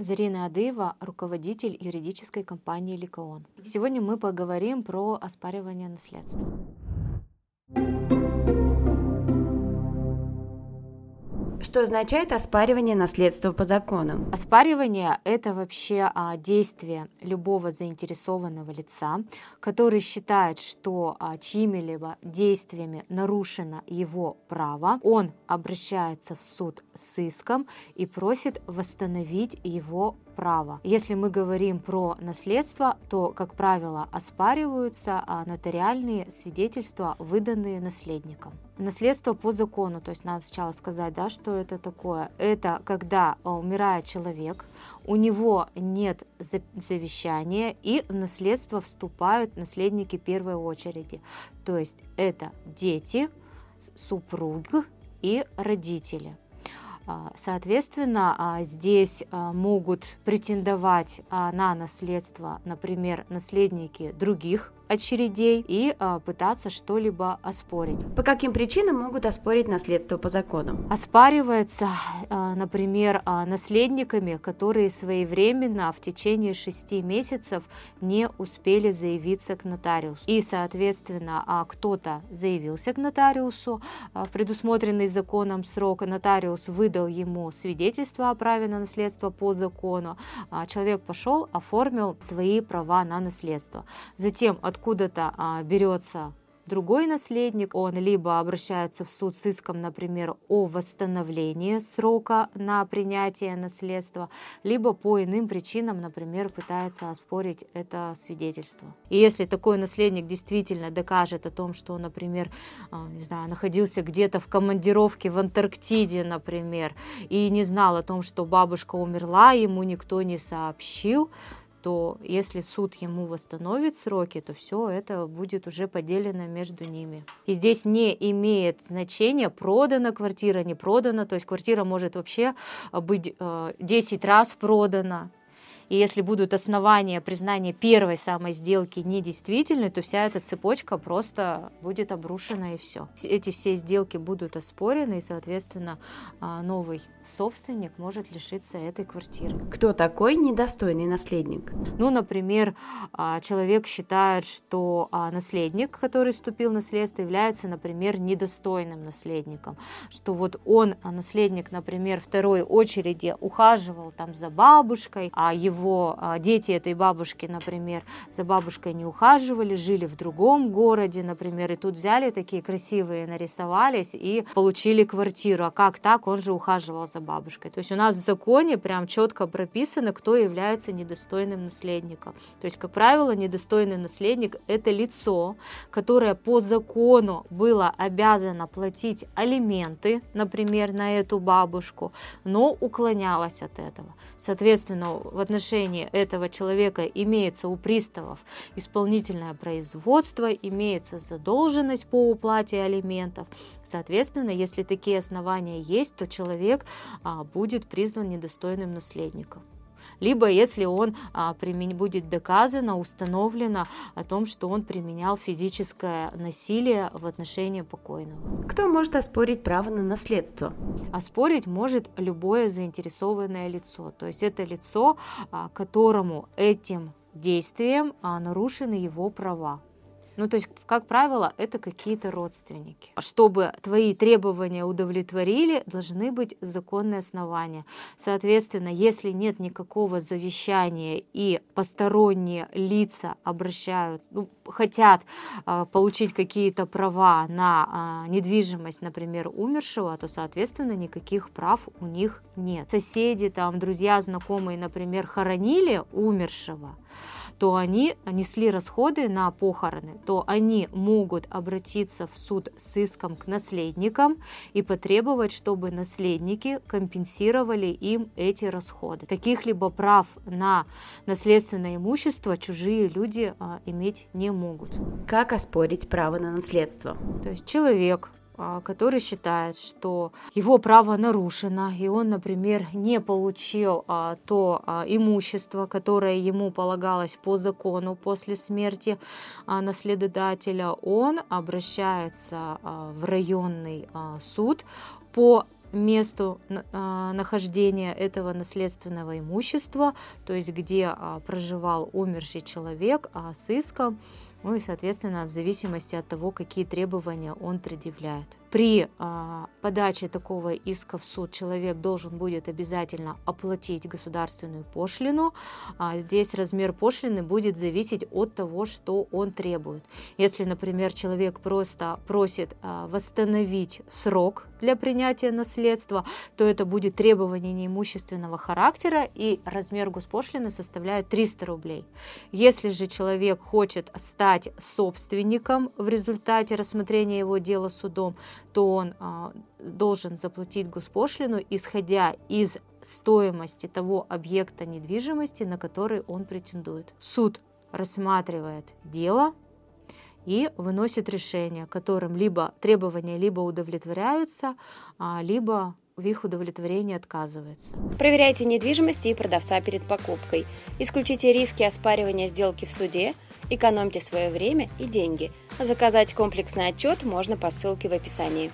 Зарина Адыева, руководитель юридической компании Ликаон. Сегодня мы поговорим про оспаривание наследства. Что означает оспаривание наследства по закону? Оспаривание – это вообще а, действие любого заинтересованного лица, который считает, что а, чьими-либо действиями нарушено его право. Он обращается в суд с иском и просит восстановить его право. Если мы говорим про наследство, то, как правило, оспариваются а, нотариальные свидетельства, выданные наследникам. Наследство по закону, то есть надо сначала сказать, да, что это такое. Это когда а, умирает человек, у него нет завещания, и в наследство вступают наследники первой очереди. То есть это дети, супруг и родители. А, соответственно, а, здесь а, могут претендовать на наследство, например, наследники других очередей и а, пытаться что-либо оспорить. По каким причинам могут оспорить наследство по закону? Оспаривается, а, например, а, наследниками, которые своевременно в течение шести месяцев не успели заявиться к нотариусу. И, соответственно, а, кто-то заявился к нотариусу а, в предусмотренный законом срок, нотариус выдал ему свидетельство о праве на наследство по закону, а, человек пошел, оформил свои права на наследство. Затем от откуда-то а, берется другой наследник, он либо обращается в суд с иском, например, о восстановлении срока на принятие наследства, либо по иным причинам, например, пытается оспорить это свидетельство. И если такой наследник действительно докажет о том, что например, а, не знаю, находился где-то в командировке в Антарктиде, например, и не знал о том, что бабушка умерла, ему никто не сообщил, то если суд ему восстановит сроки, то все это будет уже поделено между ними. И здесь не имеет значения, продана квартира, не продана, то есть квартира может вообще быть 10 э, раз продана, и если будут основания признания первой самой сделки недействительной, то вся эта цепочка просто будет обрушена и все. Эти все сделки будут оспорены, и, соответственно, а, новый собственник может лишиться этой квартиры. Кто такой недостойный наследник? Ну, например, а, человек считает, что а, наследник, который вступил в наследство, является, например, недостойным наследником, что вот он, наследник, например, второй очереди ухаживал там за бабушкой, а его его а, дети этой бабушки, например, за бабушкой не ухаживали, жили в другом городе, например, и тут взяли такие красивые, нарисовались и получили квартиру. А как так? Он же ухаживал за бабушкой. То есть у нас в законе прям четко прописано, кто является недостойным наследником. То есть, как правило, недостойный наследник – это лицо, которое по закону было обязано платить алименты, например, на эту бабушку, но уклонялось от этого. Соответственно, в отношении отношении этого человека имеется у приставов исполнительное производство, имеется задолженность по уплате алиментов. Соответственно, если такие основания есть, то человек а, будет признан недостойным наследником либо если он а, примен... будет доказано, установлено о том, что он применял физическое насилие в отношении покойного. Кто может оспорить право на наследство? Оспорить может любое заинтересованное лицо. То есть это лицо, а, которому этим действием а, нарушены его права. Ну, то есть, как правило, это какие-то родственники. Чтобы твои требования удовлетворили, должны быть законные основания. Соответственно, если нет никакого завещания и посторонние лица обращают, ну, хотят э, получить какие-то права на э, недвижимость, например, умершего, то, соответственно, никаких прав у них нет. Соседи, там, друзья, знакомые, например, хоронили умершего, то они несли расходы на похороны, то они могут обратиться в суд с иском к наследникам и потребовать, чтобы наследники компенсировали им эти расходы. Каких-либо прав на наследственное имущество чужие люди а, иметь не могут. Как оспорить право на наследство? То есть человек который считает, что его право нарушено, и он, например, не получил а, то а, имущество, которое ему полагалось по закону после смерти наследодателя, он обращается в районный суд по месту а, нахождения этого наследственного имущества, то есть где а, проживал умерший человек, а с иском, ну и, соответственно, в зависимости от того, какие требования он предъявляет. При а, подаче такого иска в суд человек должен будет обязательно оплатить государственную пошлину. А, здесь размер пошлины будет зависеть от того, что он требует. Если, например, человек просто просит а, восстановить срок для принятия наследства, то это будет требование неимущественного характера, и размер госпошлины составляет 300 рублей. Если же человек хочет стать собственником в результате рассмотрения его дела судом, то он а, должен заплатить госпошлину, исходя из стоимости того объекта недвижимости, на который он претендует. Суд рассматривает дело и выносит решение, которым либо требования либо удовлетворяются, а, либо в их удовлетворении отказывается. Проверяйте недвижимость и продавца перед покупкой. Исключите риски оспаривания сделки в суде – Экономьте свое время и деньги. Заказать комплексный отчет можно по ссылке в описании.